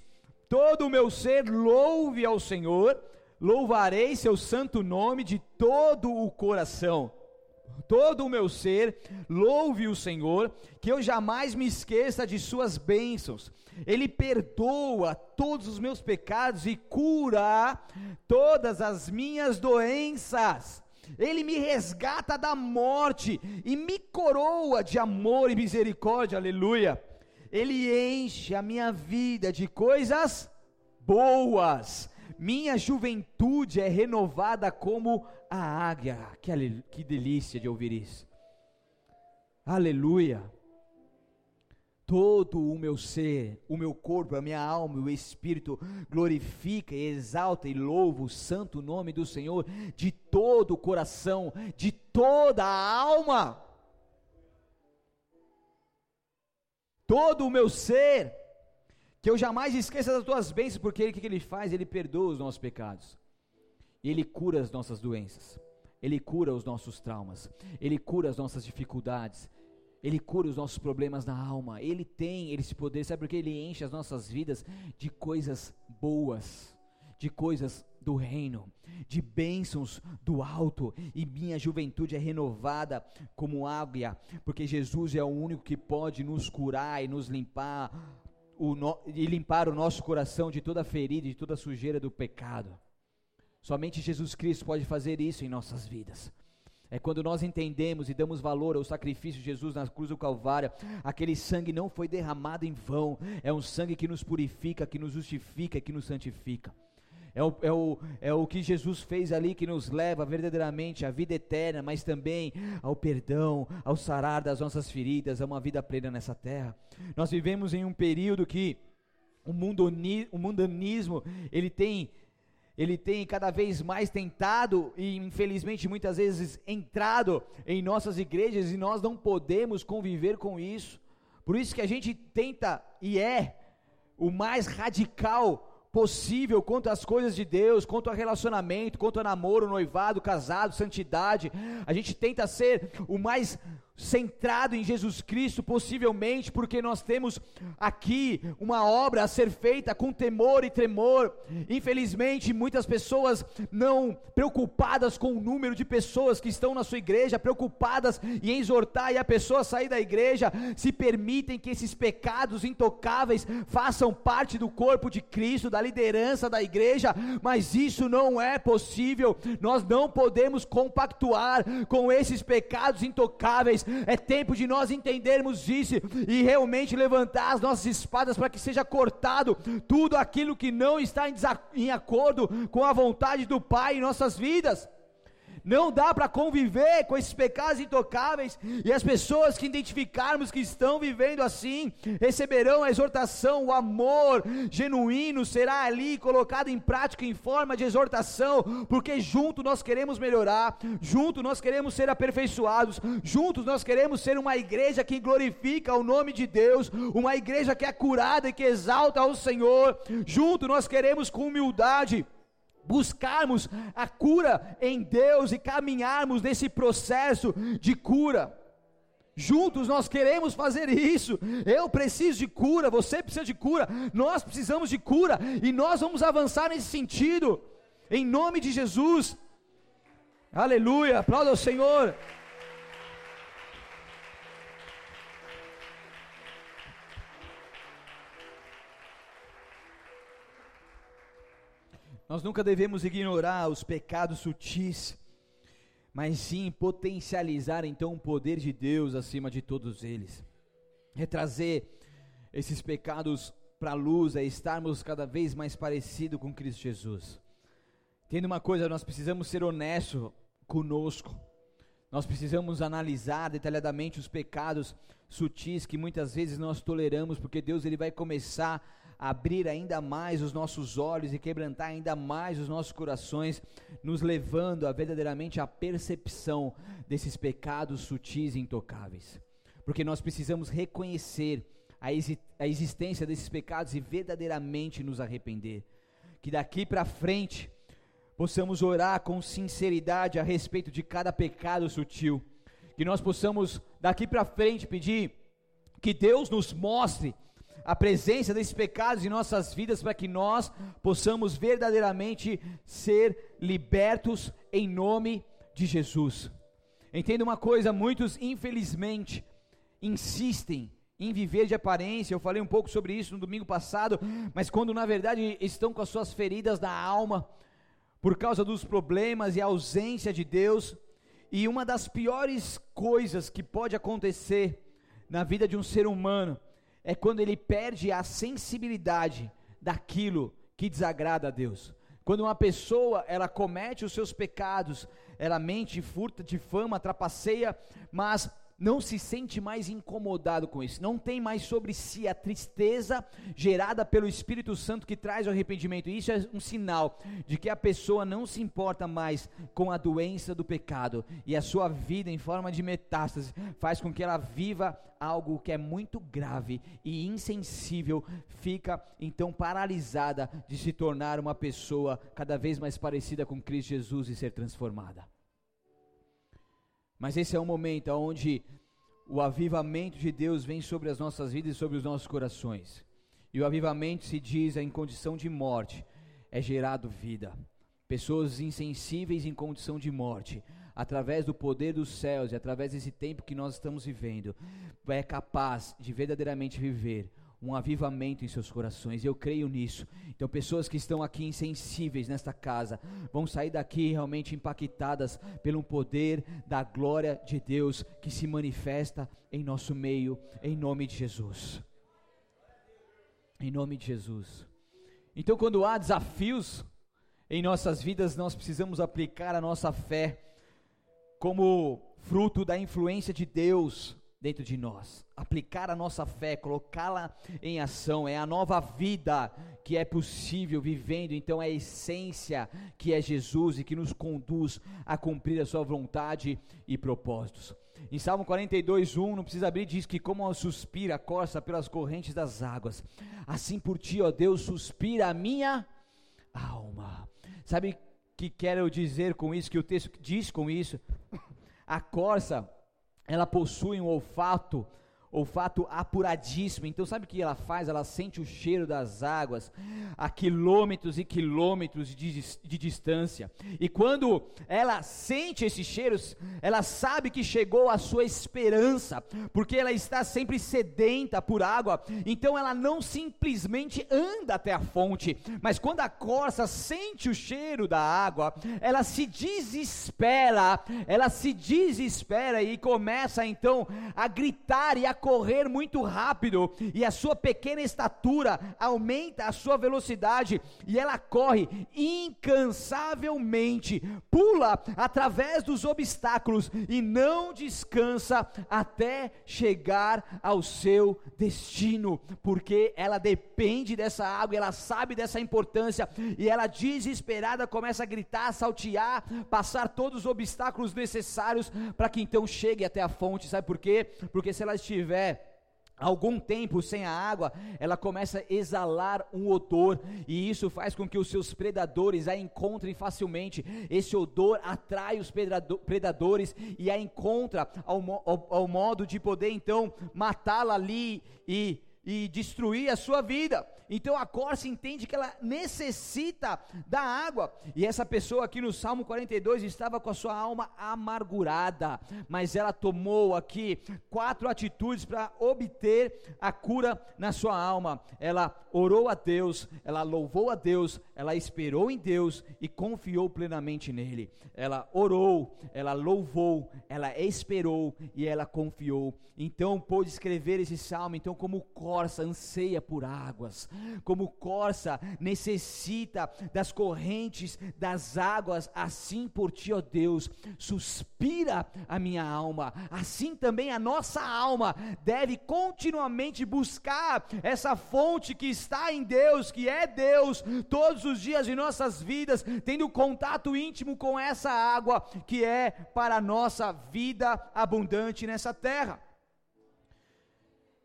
Todo o meu ser louve ao Senhor, louvarei seu santo nome de todo o coração. Todo o meu ser louve o Senhor, que eu jamais me esqueça de suas bênçãos. Ele perdoa todos os meus pecados e cura todas as minhas doenças. Ele me resgata da morte e me coroa de amor e misericórdia, aleluia. Ele enche a minha vida de coisas boas. Minha juventude é renovada como a águia. Que, que delícia de ouvir isso. Aleluia todo o meu ser, o meu corpo, a minha alma e o espírito glorifica exalta e louva o santo nome do Senhor de todo o coração, de toda a alma. Todo o meu ser, que eu jamais esqueça das tuas bênçãos, porque ele, o que ele faz? Ele perdoa os nossos pecados, ele cura as nossas doenças, ele cura os nossos traumas, ele cura as nossas dificuldades, ele cura os nossos problemas na alma. Ele tem esse poder, sabe porque ele enche as nossas vidas de coisas boas, de coisas do reino, de bênçãos do alto, e minha juventude é renovada como águia, porque Jesus é o único que pode nos curar e nos limpar o no, e limpar o nosso coração de toda ferida, de toda sujeira do pecado. Somente Jesus Cristo pode fazer isso em nossas vidas. É quando nós entendemos e damos valor ao sacrifício de Jesus na cruz do Calvário, aquele sangue não foi derramado em vão, é um sangue que nos purifica, que nos justifica, que nos santifica. É o, é, o, é o que Jesus fez ali que nos leva verdadeiramente à vida eterna, mas também ao perdão, ao sarar das nossas feridas, a uma vida plena nessa terra. Nós vivemos em um período que o, o mundanismo ele tem ele tem cada vez mais tentado e infelizmente muitas vezes entrado em nossas igrejas e nós não podemos conviver com isso. Por isso que a gente tenta e é o mais radical possível quanto às coisas de Deus, quanto ao relacionamento, quanto ao namoro, noivado, casado, santidade. A gente tenta ser o mais centrado em Jesus Cristo, possivelmente porque nós temos aqui uma obra a ser feita com temor e tremor. Infelizmente, muitas pessoas não preocupadas com o número de pessoas que estão na sua igreja, preocupadas em exortar e a pessoa sair da igreja, se permitem que esses pecados intocáveis façam parte do corpo de Cristo, da liderança da igreja, mas isso não é possível. Nós não podemos compactuar com esses pecados intocáveis é tempo de nós entendermos isso e realmente levantar as nossas espadas para que seja cortado tudo aquilo que não está em, em acordo com a vontade do Pai em nossas vidas. Não dá para conviver com esses pecados intocáveis, e as pessoas que identificarmos que estão vivendo assim, receberão a exortação, o amor genuíno será ali colocado em prática em forma de exortação, porque junto nós queremos melhorar, junto nós queremos ser aperfeiçoados, juntos nós queremos ser uma igreja que glorifica o nome de Deus, uma igreja que é curada e que exalta ao Senhor, junto nós queremos com humildade buscarmos a cura em Deus e caminharmos nesse processo de cura. Juntos nós queremos fazer isso. Eu preciso de cura, você precisa de cura, nós precisamos de cura e nós vamos avançar nesse sentido, em nome de Jesus. Aleluia, aplauda o Senhor. Nós nunca devemos ignorar os pecados sutis, mas sim potencializar então o poder de Deus acima de todos eles. É trazer esses pecados para a luz, é estarmos cada vez mais parecidos com Cristo Jesus. Tendo uma coisa, nós precisamos ser honestos conosco. Nós precisamos analisar detalhadamente os pecados sutis que muitas vezes nós toleramos, porque Deus ele vai começar abrir ainda mais os nossos olhos e quebrantar ainda mais os nossos corações, nos levando a verdadeiramente a percepção desses pecados sutis e intocáveis. Porque nós precisamos reconhecer a, a existência desses pecados e verdadeiramente nos arrepender. Que daqui para frente possamos orar com sinceridade a respeito de cada pecado sutil. Que nós possamos daqui para frente pedir que Deus nos mostre a presença desses pecados em nossas vidas para que nós possamos verdadeiramente ser libertos em nome de Jesus. Entenda uma coisa, muitos infelizmente insistem em viver de aparência. Eu falei um pouco sobre isso no domingo passado, mas quando na verdade estão com as suas feridas da alma por causa dos problemas e ausência de Deus, e uma das piores coisas que pode acontecer na vida de um ser humano é quando ele perde a sensibilidade daquilo que desagrada a Deus. Quando uma pessoa ela comete os seus pecados, ela mente, furta, difama, trapaceia, mas não se sente mais incomodado com isso, não tem mais sobre si a tristeza gerada pelo Espírito Santo que traz o arrependimento. Isso é um sinal de que a pessoa não se importa mais com a doença do pecado e a sua vida em forma de metástase faz com que ela viva algo que é muito grave e insensível, fica então paralisada de se tornar uma pessoa cada vez mais parecida com Cristo Jesus e ser transformada. Mas esse é um momento onde o avivamento de Deus vem sobre as nossas vidas e sobre os nossos corações. E o avivamento se diz em condição de morte, é gerado vida. Pessoas insensíveis em condição de morte, através do poder dos céus e através desse tempo que nós estamos vivendo, é capaz de verdadeiramente viver um avivamento em seus corações. Eu creio nisso. Então, pessoas que estão aqui insensíveis nesta casa vão sair daqui realmente impactadas pelo poder da glória de Deus que se manifesta em nosso meio, em nome de Jesus. Em nome de Jesus. Então, quando há desafios em nossas vidas, nós precisamos aplicar a nossa fé como fruto da influência de Deus dentro de nós. Aplicar a nossa fé, colocá-la em ação, é a nova vida que é possível vivendo, então é a essência que é Jesus e que nos conduz a cumprir a sua vontade e propósitos. Em Salmo 42, 1, não precisa abrir, diz que como suspira a corça pelas correntes das águas, assim por ti, ó Deus, suspira a minha alma. Sabe que quero dizer com isso, que o texto diz com isso? A corça ela possui um olfato, olfato apuradíssimo. Então, sabe o que ela faz? Ela sente o cheiro das águas a quilômetros e quilômetros de, de, distância. E quando ela sente esses cheiros, ela sabe que chegou a sua esperança, porque ela está sempre sedenta por água. Então, ela não simplesmente anda até a fonte, mas quando a corça sente o cheiro da água, ela se desespera, ela se desespera e começa então a gritar e a correr muito rápido e a sua pequena estatura aumenta a sua velocidade e ela corre incansavelmente, pula através dos obstáculos e não descansa até chegar ao seu destino, porque ela depende dessa água, ela sabe dessa importância e ela desesperada começa a gritar, saltear, passar todos os obstáculos necessários para que então chegue até a fonte. Sabe por quê? Porque se ela estiver algum tempo sem a água, ela começa a exalar um odor, e isso faz com que os seus predadores a encontrem facilmente. Esse odor atrai os predadores e a encontra ao, ao, ao modo de poder então matá-la ali e, e destruir a sua vida. Então a Corsa entende que ela necessita da água. E essa pessoa aqui no Salmo 42 estava com a sua alma amargurada, mas ela tomou aqui quatro atitudes para obter a cura na sua alma. Ela orou a Deus, ela louvou a Deus, ela esperou em Deus e confiou plenamente nele. Ela orou, ela louvou, ela esperou e ela confiou. Então pôde escrever esse salmo, então como corça anseia por águas, como corça necessita das correntes das águas, assim por ti, ó Deus, suspira a minha alma. Assim também a nossa alma deve continuamente buscar essa fonte que está em Deus, que é Deus, todos os dias de nossas vidas, tendo contato íntimo com essa água que é para a nossa vida abundante nessa terra.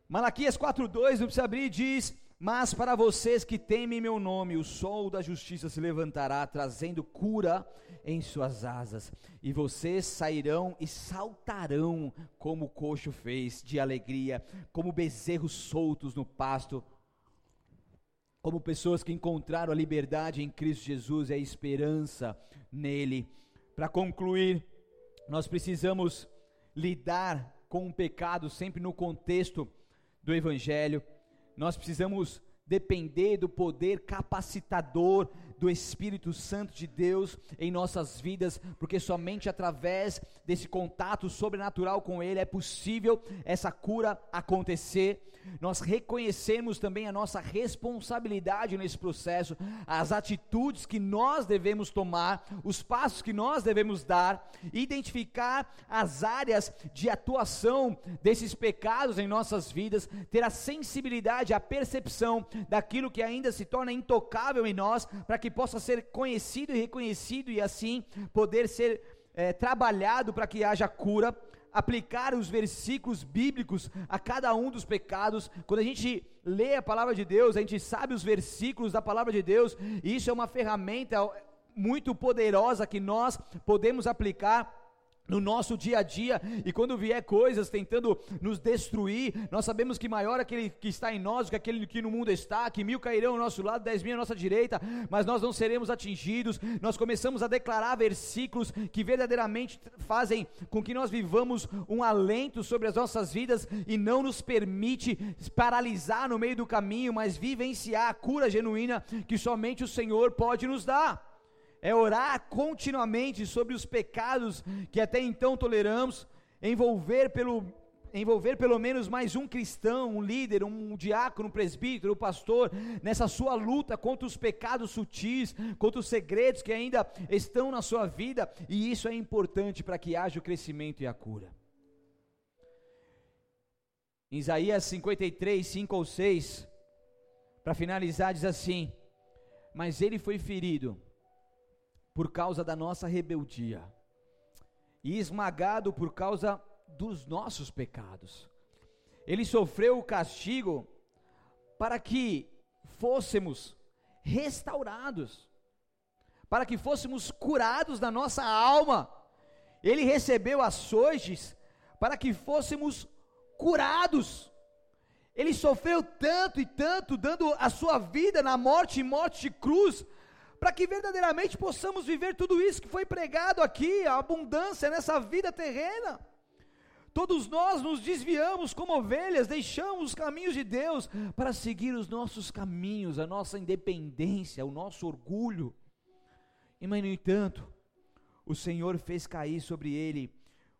Malaquias 4:2, não precisa abrir, diz: "Mas para vocês que temem meu nome, o sol da justiça se levantará, trazendo cura em suas asas, e vocês sairão e saltarão como o coxo fez, de alegria, como bezerros soltos no pasto." Como pessoas que encontraram a liberdade em Cristo Jesus e a esperança nele. Para concluir, nós precisamos lidar com o pecado sempre no contexto do Evangelho, nós precisamos depender do poder capacitador do Espírito Santo de Deus em nossas vidas, porque somente através desse contato sobrenatural com Ele é possível essa cura acontecer. Nós reconhecemos também a nossa responsabilidade nesse processo, as atitudes que nós devemos tomar, os passos que nós devemos dar, identificar as áreas de atuação desses pecados em nossas vidas, ter a sensibilidade, a percepção daquilo que ainda se torna intocável em nós, para que possa ser conhecido e reconhecido e assim poder ser é, trabalhado para que haja cura aplicar os versículos bíblicos a cada um dos pecados. Quando a gente lê a palavra de Deus, a gente sabe os versículos da palavra de Deus, e isso é uma ferramenta muito poderosa que nós podemos aplicar no nosso dia a dia, e quando vier coisas tentando nos destruir, nós sabemos que maior aquele que está em nós do que aquele que no mundo está, que mil cairão ao nosso lado, dez mil à nossa direita, mas nós não seremos atingidos. Nós começamos a declarar versículos que verdadeiramente fazem com que nós vivamos um alento sobre as nossas vidas e não nos permite paralisar no meio do caminho, mas vivenciar a cura genuína que somente o Senhor pode nos dar é orar continuamente sobre os pecados que até então toleramos, envolver pelo envolver pelo menos mais um cristão, um líder, um diácono, um presbítero, um pastor, nessa sua luta contra os pecados sutis, contra os segredos que ainda estão na sua vida, e isso é importante para que haja o crescimento e a cura. Em Isaías 53, 5 ou 6, para finalizar, diz assim: Mas ele foi ferido por causa da nossa rebeldia e esmagado por causa dos nossos pecados. Ele sofreu o castigo para que fôssemos restaurados, para que fôssemos curados da nossa alma. Ele recebeu açoites para que fôssemos curados. Ele sofreu tanto e tanto, dando a sua vida na morte e morte de cruz, para que verdadeiramente possamos viver tudo isso que foi pregado aqui, a abundância nessa vida terrena. Todos nós nos desviamos como ovelhas, deixamos os caminhos de Deus para seguir os nossos caminhos, a nossa independência, o nosso orgulho. E, mas, no entanto, o Senhor fez cair sobre ele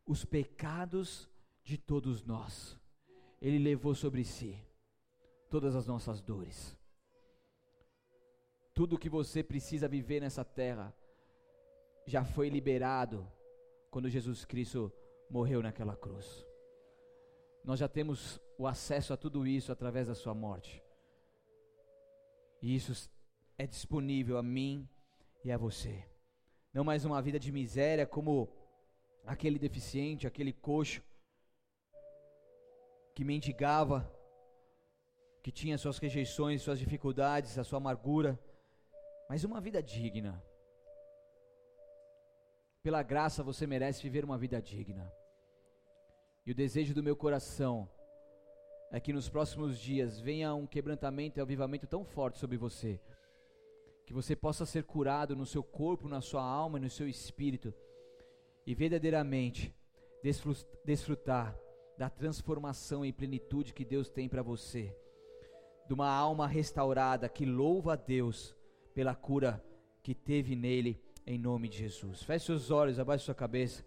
os pecados de todos nós. Ele levou sobre si todas as nossas dores. Tudo que você precisa viver nessa terra já foi liberado quando Jesus Cristo morreu naquela cruz. Nós já temos o acesso a tudo isso através da sua morte. E isso é disponível a mim e a você. Não mais uma vida de miséria como aquele deficiente, aquele coxo que mendigava, que tinha suas rejeições, suas dificuldades, a sua amargura, mas uma vida digna. Pela graça você merece viver uma vida digna. E o desejo do meu coração é que nos próximos dias venha um quebrantamento e avivamento tão forte sobre você, que você possa ser curado no seu corpo, na sua alma e no seu espírito, e verdadeiramente desfrutar da transformação e plenitude que Deus tem para você, de uma alma restaurada que louva a Deus pela cura que teve nele, em nome de Jesus. Feche seus olhos, abaixe sua cabeça.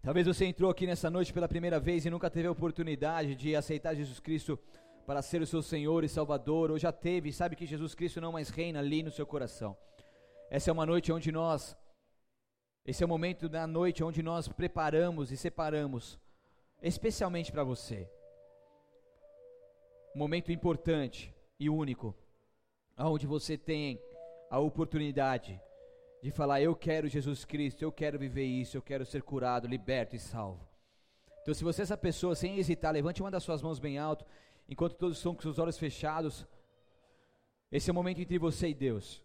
Talvez você entrou aqui nessa noite pela primeira vez e nunca teve a oportunidade de aceitar Jesus Cristo para ser o seu Senhor e Salvador, ou já teve e sabe que Jesus Cristo não mais reina ali no seu coração. Essa é uma noite onde nós, esse é o momento da noite onde nós preparamos e separamos, especialmente para você, um momento importante e único, onde você tem a oportunidade de falar: Eu quero Jesus Cristo, eu quero viver isso, eu quero ser curado, liberto e salvo. Então, se você é essa pessoa, sem hesitar, levante uma das suas mãos bem alto, enquanto todos estão com seus olhos fechados. Esse é o momento entre você e Deus.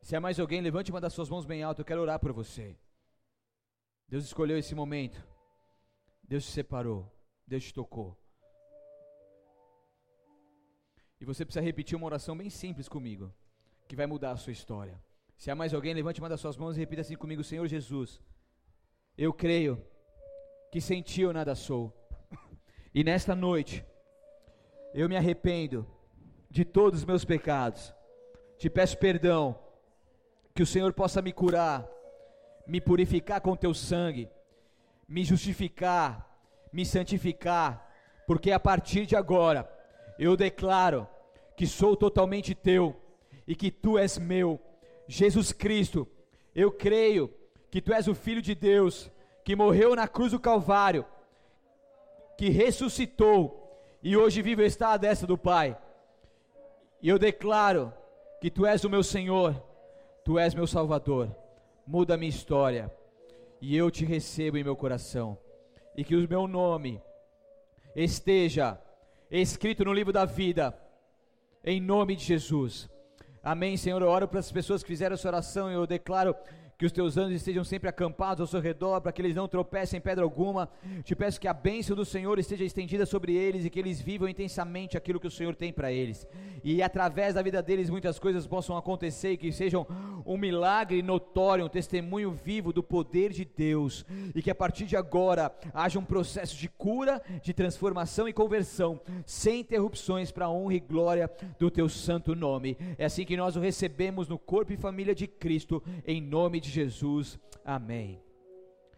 Se há mais alguém, levante uma das suas mãos bem alto, eu quero orar por você. Deus escolheu esse momento. Deus te separou. Deus te tocou. E você precisa repetir uma oração bem simples comigo, que vai mudar a sua história. Se há mais alguém, levante uma das suas mãos e repita assim comigo: Senhor Jesus, eu creio que sem ti eu nada sou. E nesta noite, eu me arrependo de todos os meus pecados. Te peço perdão, que o Senhor possa me curar, me purificar com teu sangue, me justificar, me santificar, porque a partir de agora eu declaro que sou totalmente teu e que tu és meu Jesus Cristo, eu creio que tu és o Filho de Deus, que morreu na cruz do Calvário, que ressuscitou e hoje vive está à destra do Pai. E eu declaro que tu és o meu Senhor, tu és meu Salvador. Muda a minha história e eu te recebo em meu coração. E que o meu nome esteja escrito no livro da vida, em nome de Jesus. Amém, Senhor. Eu oro para as pessoas que fizeram essa oração e eu declaro que os teus anjos estejam sempre acampados ao seu redor, para que eles não tropecem em pedra alguma. Te peço que a bênção do Senhor esteja estendida sobre eles e que eles vivam intensamente aquilo que o Senhor tem para eles. E através da vida deles muitas coisas possam acontecer e que sejam um milagre notório, um testemunho vivo do poder de Deus. E que a partir de agora haja um processo de cura, de transformação e conversão, sem interrupções, para a honra e glória do teu santo nome. É assim que nós o recebemos no corpo e família de Cristo, em nome de Jesus. Amém.